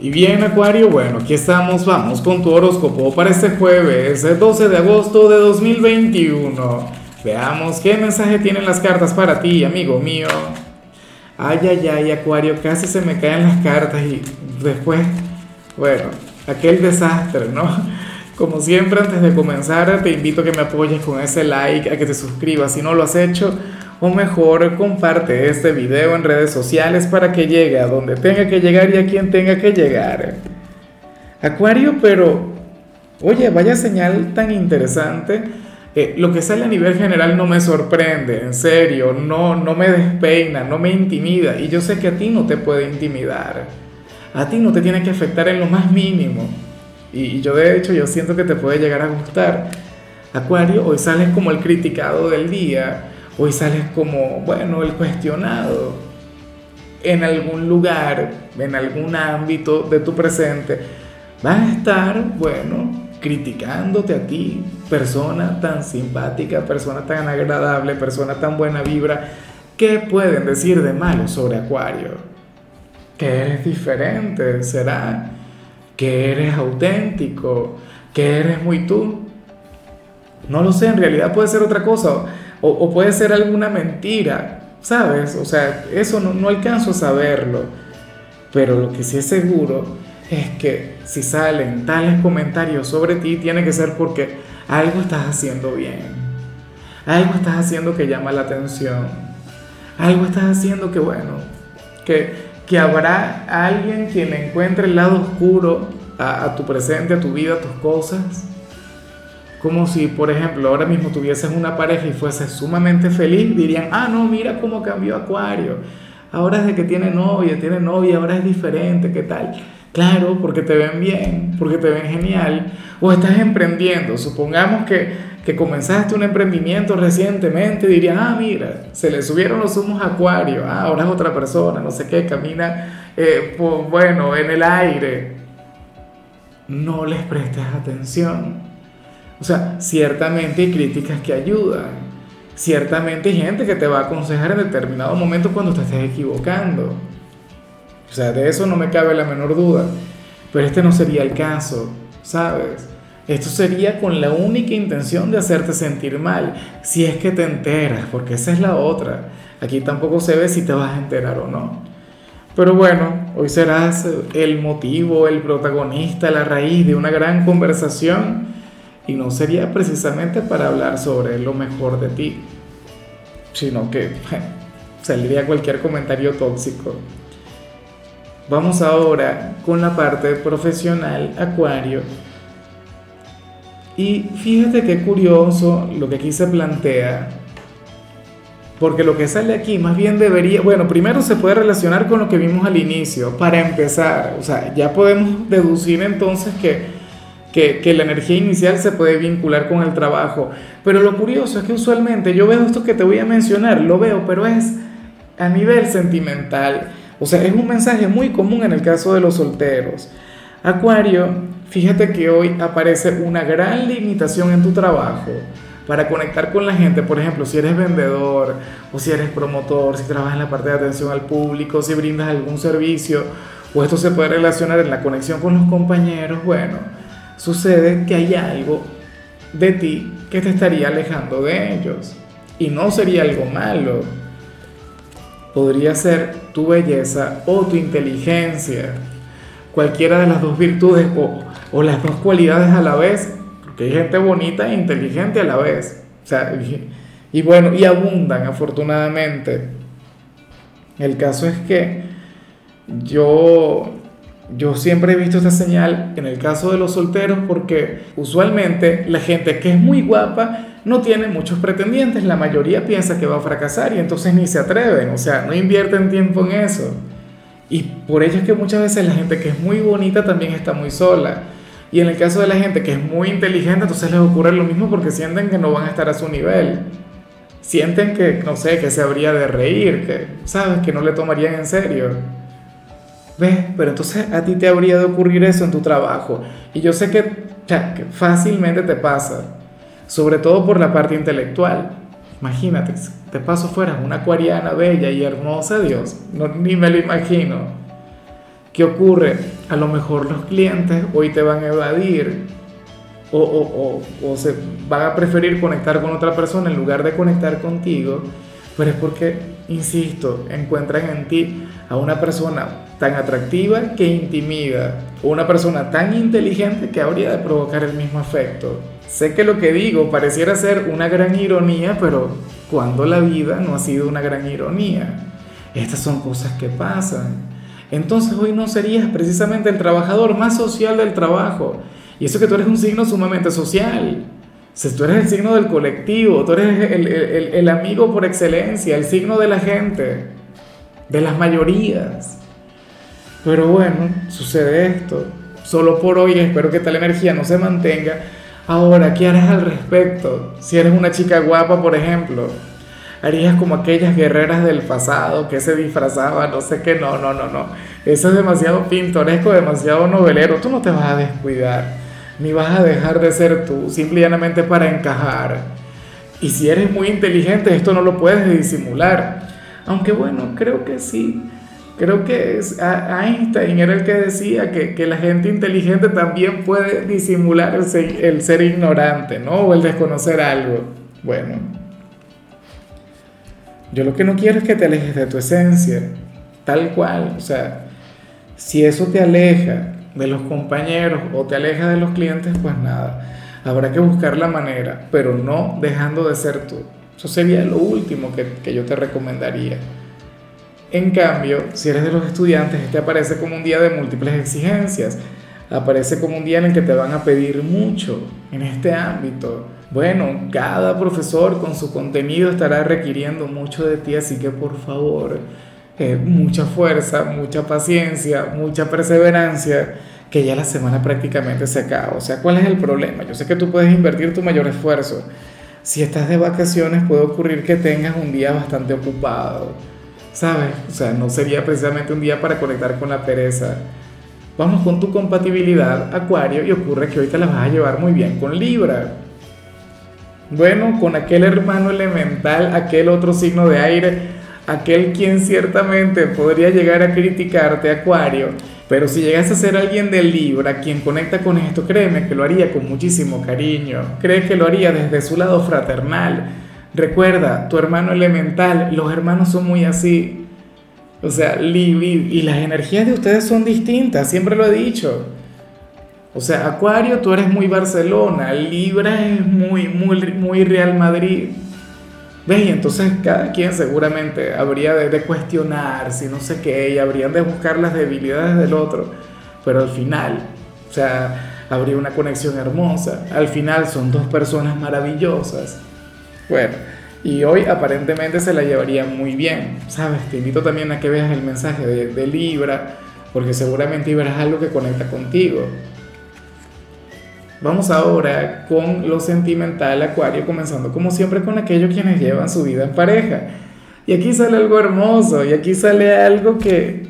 Y bien, Acuario, bueno, aquí estamos, vamos con tu horóscopo para este jueves, el 12 de agosto de 2021. Veamos qué mensaje tienen las cartas para ti, amigo mío. Ay, ay, ay, Acuario, casi se me caen las cartas y después, bueno, aquel desastre, ¿no? Como siempre, antes de comenzar, te invito a que me apoyes con ese like, a que te suscribas si no lo has hecho o mejor comparte este video en redes sociales para que llegue a donde tenga que llegar y a quien tenga que llegar. Acuario, pero oye, vaya señal tan interesante. Eh, lo que sale a nivel general no me sorprende, en serio, no, no me despeina, no me intimida y yo sé que a ti no te puede intimidar. A ti no te tiene que afectar en lo más mínimo. Y, y yo de hecho yo siento que te puede llegar a gustar. Acuario, hoy sales como el criticado del día Hoy sales como, bueno, el cuestionado en algún lugar, en algún ámbito de tu presente. Vas a estar, bueno, criticándote a ti, persona tan simpática, persona tan agradable, persona tan buena vibra. ¿Qué pueden decir de malo sobre Acuario? Que eres diferente, será. Que eres auténtico, que eres muy tú. No lo sé, en realidad puede ser otra cosa o, puede ser alguna mentira, ¿sabes? O sea, eso no, no alcanzo a saberlo. Pero lo que sí es seguro es que si salen tales comentarios sobre ti, tiene que ser porque algo estás haciendo bien. Algo estás haciendo que llama la atención. Algo estás haciendo que, bueno, que, que habrá alguien quien encuentre el lado oscuro a, a tu presente, a tu vida, a tus cosas como si, por ejemplo, ahora mismo tuvieses una pareja y fueses sumamente feliz, dirían, ah, no, mira cómo cambió Acuario. Ahora desde que tiene novia, tiene novia, ahora es diferente, ¿qué tal? Claro, porque te ven bien, porque te ven genial. O estás emprendiendo. Supongamos que, que comenzaste un emprendimiento recientemente, dirían, ah, mira, se le subieron los humos a Acuario, ah, ahora es otra persona, no sé qué, camina, eh, pues, bueno, en el aire. No les prestes atención o sea, ciertamente hay críticas que ayudan. Ciertamente hay gente que te va a aconsejar en determinado momento cuando te estés equivocando. O sea, de eso no me cabe la menor duda. Pero este no sería el caso, ¿sabes? Esto sería con la única intención de hacerte sentir mal, si es que te enteras, porque esa es la otra. Aquí tampoco se ve si te vas a enterar o no. Pero bueno, hoy serás el motivo, el protagonista, la raíz de una gran conversación y no sería precisamente para hablar sobre lo mejor de ti, sino que saldría cualquier comentario tóxico. Vamos ahora con la parte profesional, Acuario. Y fíjate qué curioso lo que aquí se plantea, porque lo que sale aquí más bien debería, bueno, primero se puede relacionar con lo que vimos al inicio, para empezar, o sea, ya podemos deducir entonces que que, la energía inicial se puede vincular con el trabajo. Pero lo curioso es que usualmente yo veo esto que te voy a mencionar, lo veo, pero es a nivel sentimental. O sea, es un mensaje muy común en el caso de los solteros. Acuario, fíjate que hoy aparece una gran limitación en tu trabajo para conectar con la gente. Por ejemplo, si eres vendedor o si eres promotor, si trabajas en la parte de atención al público, si brindas algún servicio, o esto se puede relacionar en la conexión con los compañeros, bueno sucede que hay algo de ti que te estaría alejando de ellos. Y no sería algo malo. Podría ser tu belleza o tu inteligencia. Cualquiera de las dos virtudes o, las dos cualidades a la vez. Porque hay gente bonita e inteligente a la vez. O sea, y, y bueno, y abundan afortunadamente. El caso es que yo yo siempre he visto esta señal en el caso de los solteros porque usualmente la gente que es muy guapa no tiene muchos pretendientes, la mayoría piensa que va a fracasar y entonces ni se atreven, o sea, no invierten tiempo en eso. Y por ello es que muchas veces la gente que es muy bonita también está muy sola. Y en el caso de la gente que es muy inteligente, entonces les ocurre lo mismo porque sienten que no van a estar a su nivel. Sienten que, no sé, que se habría de reír, que, ¿sabes? Que no le tomarían en serio. ¿Ves? Pero entonces a ti te habría de ocurrir eso en tu trabajo. Y yo sé que, fácilmente te pasa, sobre todo por la parte intelectual. Imagínate, te paso fuera una acuariana bella y hermosa, Dios, no, ni me lo imagino. ¿Qué ocurre? A lo mejor los clientes hoy te van a evadir o, o, o, o, se van a preferir conectar con otra persona en lugar de conectar contigo, pero es porque, insisto, encuentran en ti a una persona tan atractiva que intimida, una persona tan inteligente que habría de provocar el mismo efecto. Sé que lo que digo pareciera ser una gran ironía, pero cuando la vida no ha sido una gran ironía. Estas son cosas que pasan. Entonces hoy no serías precisamente el trabajador más social del trabajo. Y eso que tú eres un signo sumamente social. Si tú eres el signo del colectivo, tú eres el, el, el, amigo por excelencia, el signo de la gente, de las mayorías. Pero bueno, sucede esto. Solo por hoy espero que tal energía no se mantenga. Ahora, ¿qué harás al respecto? Si eres una chica guapa, por ejemplo, harías como aquellas guerreras del pasado que se disfrazaban, no sé qué, no, no, no, no. Eso es demasiado pintoresco, demasiado novelero. Tú no te vas a descuidar, ni vas a dejar de ser tú, simplemente para encajar. Y si eres muy inteligente, esto no lo puedes disimular. Aunque bueno, creo que sí. Creo que es, Einstein era el que decía que, que, la gente inteligente también puede disimular el ser, el ser ignorante, ¿no? O el desconocer algo. Bueno, yo lo que no quiero es que te alejes de tu esencia, tal cual. O sea, si eso te aleja de los compañeros o te aleja de los clientes, pues nada, habrá que buscar la manera, pero no dejando de ser tú. Eso sería lo último que, que yo te recomendaría. En cambio, si eres de los estudiantes, este aparece como un día de múltiples exigencias. Aparece como un día en el que te van a pedir mucho en este ámbito bueno, cada profesor con su contenido estará requiriendo mucho de ti, así que por favor, eh, mucha fuerza, mucha paciencia, mucha perseverancia, que ya la semana prácticamente se acaba. O sea, ¿cuál es el problema? Yo sé que tú puedes invertir tu mayor esfuerzo. Si estás de vacaciones puede ocurrir que tengas un día bastante ocupado, ¿sabes? O sea, no sería precisamente un día para conectar con la pereza. Vamos con tu compatibilidad, Acuario, y ocurre que hoy te la vas a llevar muy bien con Libra. Bueno, con aquel hermano elemental, aquel otro signo de aire, aquel quien ciertamente podría llegar a criticarte, Acuario, pero si llegas a ser alguien de Libra, quien conecta con esto, créeme que lo haría con muchísimo cariño, cree que lo haría desde su lado fraternal. Recuerda, tu hermano elemental, los hermanos son muy así. O sea, y las energías de ustedes son distintas, siempre lo he dicho. O sea, Acuario, tú eres muy Barcelona, Libra es muy, muy, muy Real Madrid. ¿Ves? Y entonces cada quien seguramente habría de, cuestionar si no sé qué, y habrían de buscar las debilidades del otro. Pero al final, o sea, habría una conexión hermosa. Al final son dos personas maravillosas. Bueno, y hoy aparentemente se la llevarían muy bien, ¿sabes? Te invito también a que veas el mensaje de, Libra, porque seguramente verás algo que conecta contigo. Vamos ahora con lo sentimental, Acuario, comenzando como siempre con aquellos quienes llevan su vida en pareja. Y aquí sale algo hermoso, y aquí sale algo que,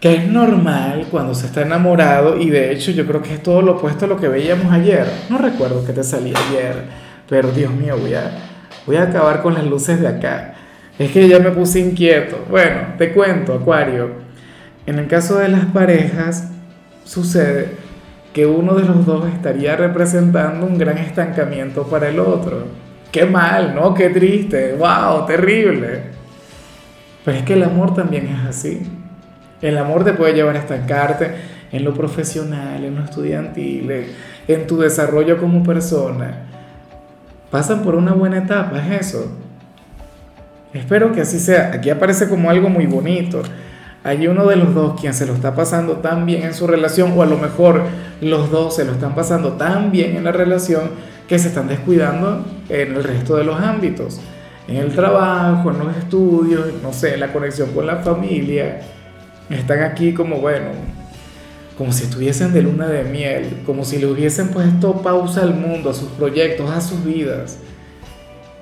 que es normal cuando se está enamorado, y de hecho yo creo que es todo lo opuesto a lo que veíamos ayer. No recuerdo que te salía ayer, pero Dios mío, voy a, voy a acabar con las luces de acá. Es que ya me puse inquieto. Bueno, te cuento, Acuario. En el caso de las parejas, sucede que uno de los dos estaría representando un gran estancamiento para el otro. Qué mal, ¿no? Qué triste, wow, terrible. Pero es que el amor también es así. El amor te puede llevar a estancarte en lo profesional, en lo estudiantil, en tu desarrollo como persona. Pasan por una buena etapa, es eso. Espero que así sea. Aquí aparece como algo muy bonito hay uno de los dos quien se lo está pasando tan bien en su relación, o a lo mejor los dos se lo están pasando tan bien en la relación que se están descuidando en el resto de los ámbitos, en el trabajo, en los estudios, no sé, en la conexión con la familia. Están aquí como, bueno, como si estuviesen de luna de miel, como si le hubiesen puesto pausa al mundo, a sus proyectos, a sus vidas.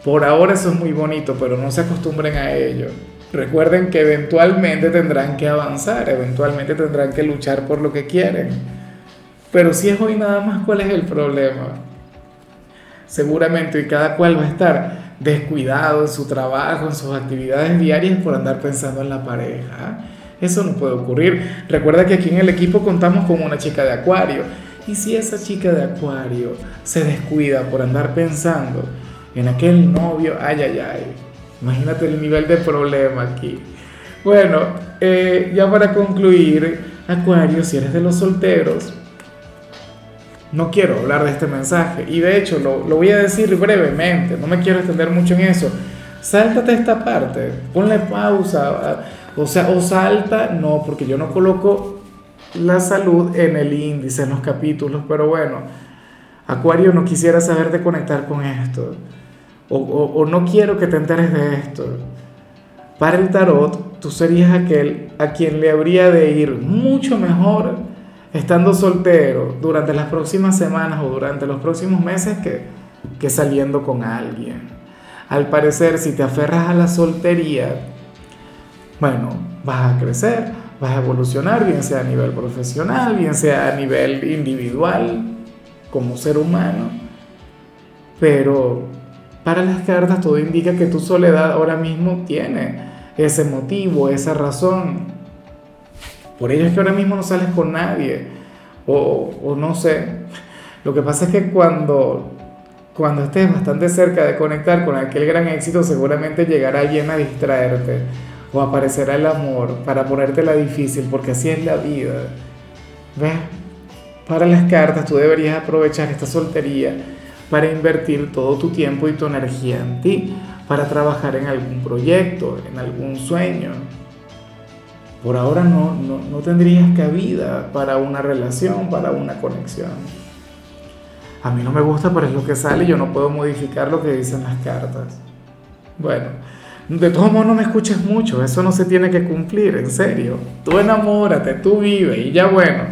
Por ahora eso es muy bonito, pero no se acostumbren a ello. Recuerden que eventualmente tendrán que avanzar, eventualmente tendrán que luchar por lo que quieren. Pero si es hoy nada más, ¿cuál es el problema? Seguramente y cada cual va a estar descuidado en su trabajo, en sus actividades diarias por andar pensando en la pareja. Eso no puede ocurrir. Recuerda que aquí en el equipo contamos con una chica de Acuario. Y si esa chica de Acuario se descuida por andar pensando en aquel novio, ay, ay, ay, imagínate el nivel de problema aquí. Bueno, eh, ya para concluir, Acuario, si eres de los solteros, no quiero hablar de este mensaje y de hecho lo, voy a decir brevemente, no me quiero extender mucho en eso. Sáltate esta parte, ponle pausa, o sea, o salta, no, porque yo no coloco la salud en el índice, en los capítulos, pero bueno, Acuario no quisiera saber de conectar con esto, o, no quiero que te enteres de esto. Para el tarot, tú serías aquel a quien le habría de ir mucho mejor estando soltero durante las próximas semanas o durante los próximos meses que, que saliendo con alguien. Al parecer, si te aferras a la soltería, bueno, vas a crecer, vas a evolucionar, bien sea a nivel profesional, bien sea a nivel individual, como ser humano. Pero para las cartas todo indica que tu soledad ahora mismo tiene ese motivo, esa razón. Por ello es que ahora mismo no sales con nadie. O, no sé. Lo que pasa es que cuando, cuando estés bastante cerca de conectar con aquel gran éxito, seguramente llegará alguien a distraerte. O aparecerá el amor para ponértela difícil, porque así es la vida. ¿Ves? Para las cartas tú deberías aprovechar esta soltería para invertir todo tu tiempo y tu energía en ti, para trabajar en algún proyecto, en algún sueño, por ahora no, no, no tendrías cabida para una relación, para una conexión. A mí no me gusta, pero es lo que sale yo no puedo modificar lo que dicen las cartas. Bueno, de todos modos no me escuches mucho, eso no se tiene que cumplir, en serio. Tú enamórate, tú vive y ya bueno,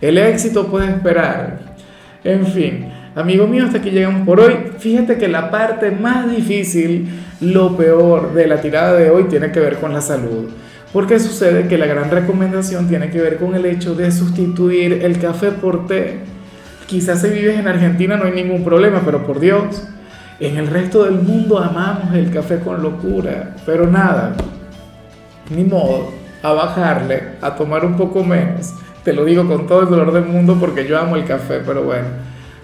el éxito puede esperar. En fin, amigo mío, hasta aquí llegamos por hoy. Fíjate que la parte más difícil, lo peor de la tirada de hoy tiene que ver con la salud. Porque sucede que la gran recomendación tiene que ver con el hecho de sustituir el café por té. Quizás si vives en Argentina no hay ningún problema, pero por Dios, en el resto del mundo amamos el café con locura. Pero nada, ni modo, a bajarle, a tomar un poco menos. Te lo digo con todo el dolor del mundo porque yo amo el café, pero bueno,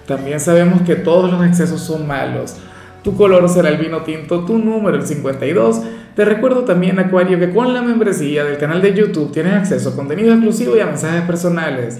también sabemos que todos los excesos son malos. Tu color será el vino tinto, tu número el 52. Te recuerdo también, Acuario, que con la membresía del canal de YouTube tienes acceso a contenido exclusivo y a mensajes personales.